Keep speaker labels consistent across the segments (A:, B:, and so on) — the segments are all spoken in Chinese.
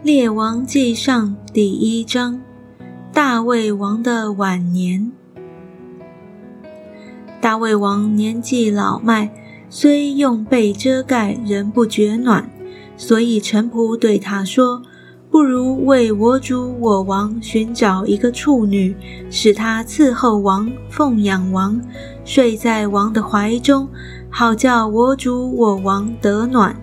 A: 列王记上第一章，大卫王的晚年。大卫王年纪老迈，虽用被遮盖，仍不觉暖，所以臣仆对他说：“不如为我主我王寻找一个处女，使她伺候王，奉养王，睡在王的怀中，好叫我主我王得暖。”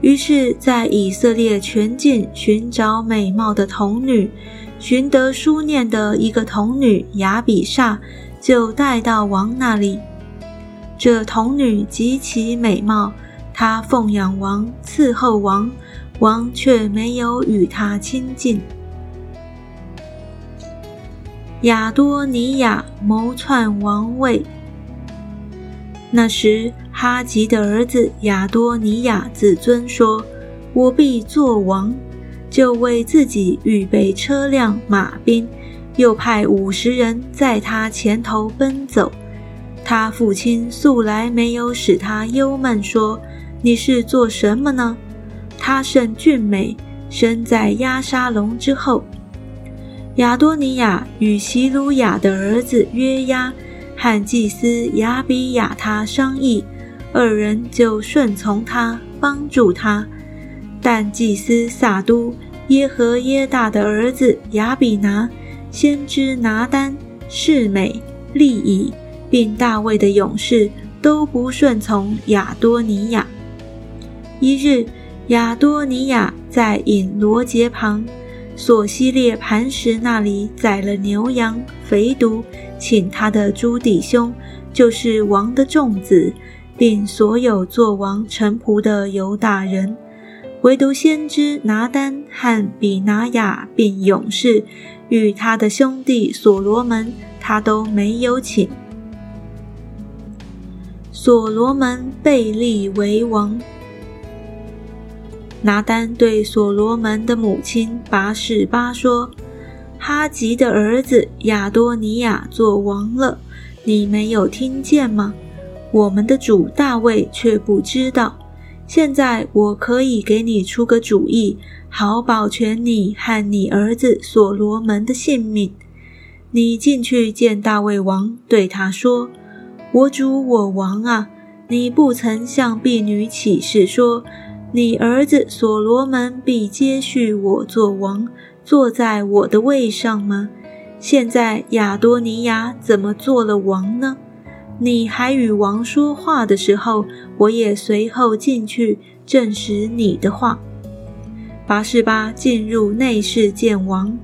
A: 于是，在以色列全境寻找美貌的童女，寻得书念的一个童女雅比煞，就带到王那里。这童女极其美貌，她奉养王，伺候王，王却没有与她亲近。亚多尼亚谋篡王位。那时，哈吉的儿子亚多尼亚子尊说：“我必做王。”就为自己预备车辆、马兵，又派五十人在他前头奔走。他父亲素来没有使他忧闷，说：“你是做什么呢？”他甚俊美，身在亚沙龙之后。亚多尼亚与希鲁雅的儿子约押。和祭司亚比亚他商议，二人就顺从他，帮助他。但祭司撒都耶和耶大的儿子亚比拿、先知拿丹、世美、利以，并大卫的勇士都不顺从亚多尼亚。一日，亚多尼亚在引罗杰旁。索西列磐石那里宰了牛羊，肥犊，请他的诸弟兄，就是王的众子，并所有做王臣仆的犹大人，唯独先知拿丹和比拿雅并勇士与他的兄弟所罗门，他都没有请。所罗门被立为王。拿丹对所罗门的母亲拔示巴说：“哈吉的儿子亚多尼亚做王了，你没有听见吗？我们的主大卫却不知道。现在我可以给你出个主意，好保全你和你儿子所罗门的性命。你进去见大卫王，对他说：‘我主我王啊，你不曾向婢女起誓说。’”你儿子所罗门必接续我做王，坐在我的位上吗？现在亚多尼亚怎么做了王呢？你还与王说话的时候，我也随后进去证实你的话。八十八进入内室见王，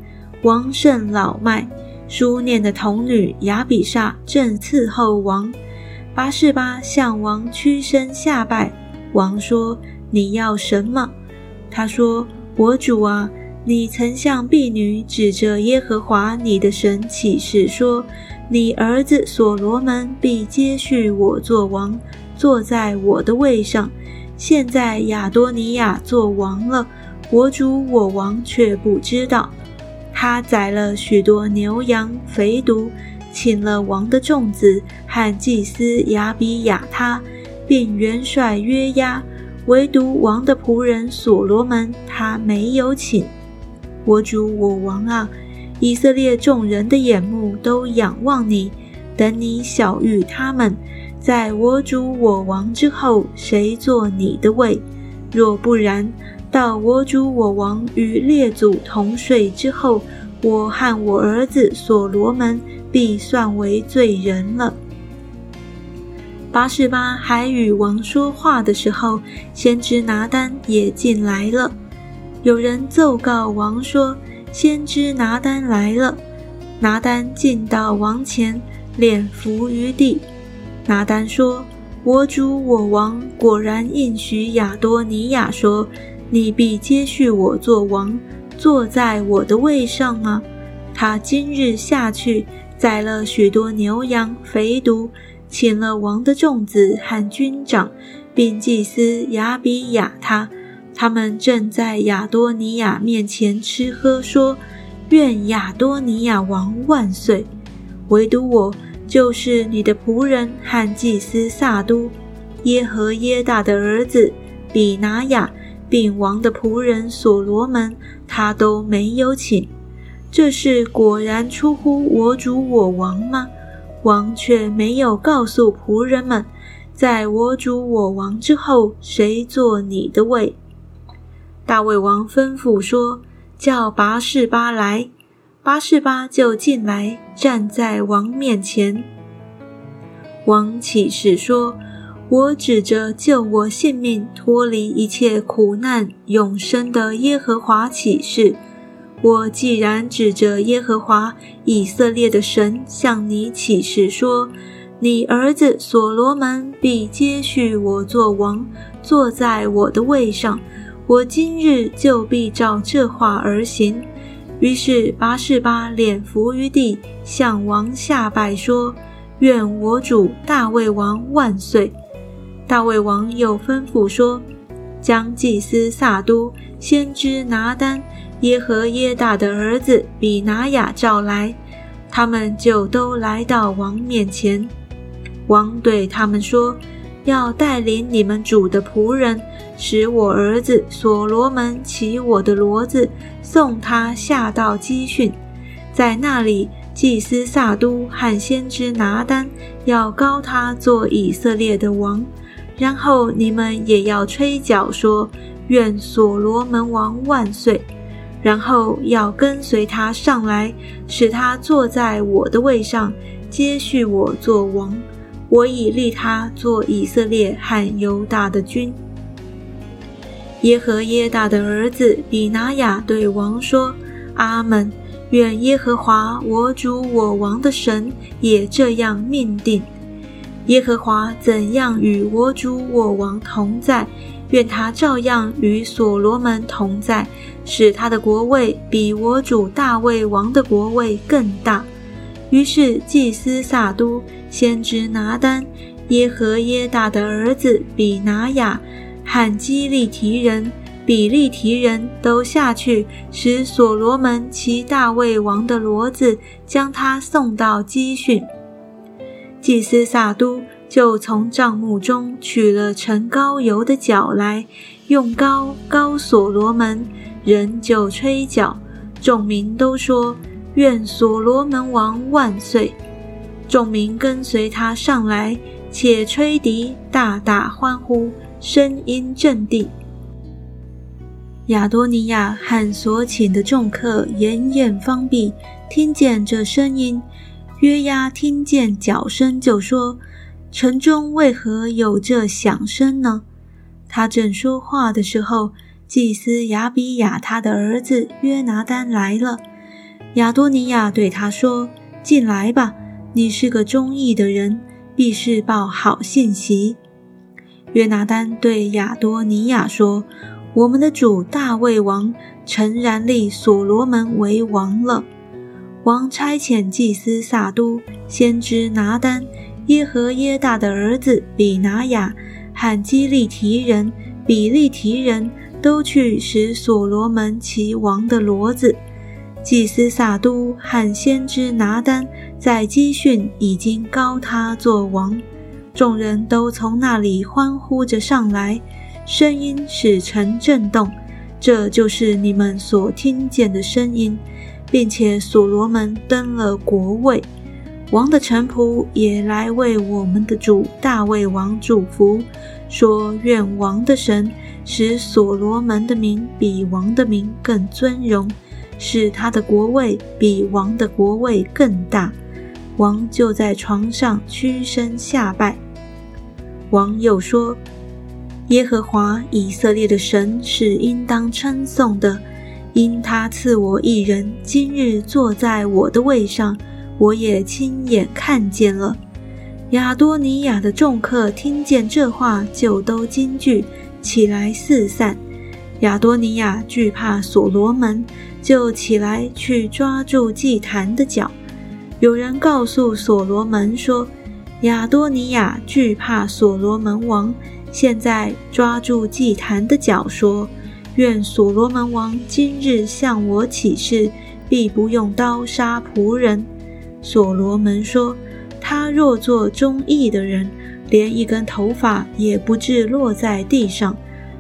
A: 王甚老迈，书念的童女雅比煞正伺候王。八十八向王屈身下拜，王说。你要什么？他说：“我主啊，你曾向婢女指着耶和华你的神起誓说，你儿子所罗门必接续我做王，坐在我的位上。现在亚多尼亚做王了，我主我王却不知道。他宰了许多牛羊肥犊，请了王的众子和祭司亚比亚他，并元帅约押。”唯独王的仆人所罗门，他没有请。我主我王啊，以色列众人的眼目都仰望你，等你晓谕他们，在我主我王之后，谁做你的位？若不然，到我主我王与列祖同睡之后，我和我儿子所罗门必算为罪人了。八十八还与王说话的时候，先知拿丹也进来了。有人奏告王说：“先知拿丹来了。”拿丹进到王前，脸伏于地。拿丹说：“我主我王果然应许亚多尼亚说：‘你必接续我做王，坐在我的位上吗？’他今日下去，宰了许多牛羊肥犊。”请了王的众子和军长，并祭司亚比亚他，他们正在亚多尼亚面前吃喝，说：“愿亚多尼亚王万岁！唯独我，就是你的仆人和祭司萨都耶和耶大的儿子比拿雅，并王的仆人所罗门，他都没有请。这事果然出乎我主我王吗？王却没有告诉仆人们，在我主我王之后，谁做你的位？大卫王吩咐说：“叫拔士巴来。”拔士巴就进来，站在王面前。王起誓说：“我指着救我性命、脱离一切苦难、永生的耶和华起誓。我既然指着耶和华以色列的神向你起誓说，你儿子所罗门必接续我做王，坐在我的位上。”我今日就必照这话而行。于是巴士巴脸伏于地，向王下拜说：“愿我主大卫王万岁！”大卫王又吩咐说：“将祭司撒都、先知拿丹、耶和耶大的儿子比拿雅召来。”他们就都来到王面前。王对他们说：“要带领你们主的仆人。”使我儿子所罗门骑我的骡子，送他下到基训，在那里，祭司撒都和先知拿丹要高他做以色列的王。然后你们也要吹角说：“愿所罗门王万岁！”然后要跟随他上来，使他坐在我的位上，接续我做王。我已立他做以色列和犹大的君。耶和耶大的儿子比拿雅对王说：“阿门！愿耶和华我主我王的神也这样命定。耶和华怎样与我主我王同在，愿他照样与所罗门同在，使他的国位比我主大卫王的国位更大。”于是祭司撒都、先知拿丹、耶和耶大的儿子比拿雅。和基利提人、比利提人都下去，使所罗门骑大卫王的骡子，将他送到基训。祭司撒都就从帐幕中取了盛膏油的角来，用膏膏所罗门，人就吹角，众民都说：“愿所罗门王万岁！”众民跟随他上来，且吹笛，大大欢呼。声音震地，亚多尼亚和所请的众客沿眼方毕，听见这声音。约押听见脚声，就说：“城中为何有这响声呢？”他正说话的时候，祭司亚比亚他的儿子约拿丹来了。亚多尼亚对他说：“进来吧，你是个忠义的人，必是报好信息。”约拿丹对亚多尼亚说：“我们的主大卫王诚然立所罗门为王了。王差遣祭司撒都、先知拿丹、耶和耶大的儿子比拿雅和基利提人、比利提人都去使所罗门骑王的骡子。祭司撒都和先知拿丹在基训已经高他做王。”众人都从那里欢呼着上来，声音使城震动。这就是你们所听见的声音，并且所罗门登了国位，王的臣仆也来为我们的主大卫王祝福，说：愿王的神使所罗门的名比王的名更尊荣，使他的国位比王的国位更大。王就在床上屈身下拜。王又说：“耶和华以色列的神是应当称颂的，因他赐我一人，今日坐在我的位上，我也亲眼看见了。”亚多尼亚的众客听见这话，就都惊惧起来，四散。亚多尼亚惧怕所罗门，就起来去抓住祭坛的脚。有人告诉所罗门说。亚多尼亚惧怕所罗门王，现在抓住祭坛的脚说：“愿所罗门王今日向我起誓，必不用刀杀仆人。”所罗门说：“他若做忠义的人，连一根头发也不至落在地上。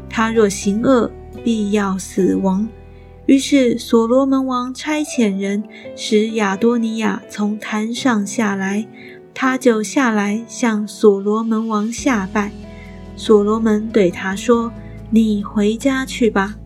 A: 他若行恶，必要死亡。于是所罗门王差遣人使亚多尼亚从坛上下来，他就下来向所罗门王下拜。所罗门对他说：“你回家去吧。”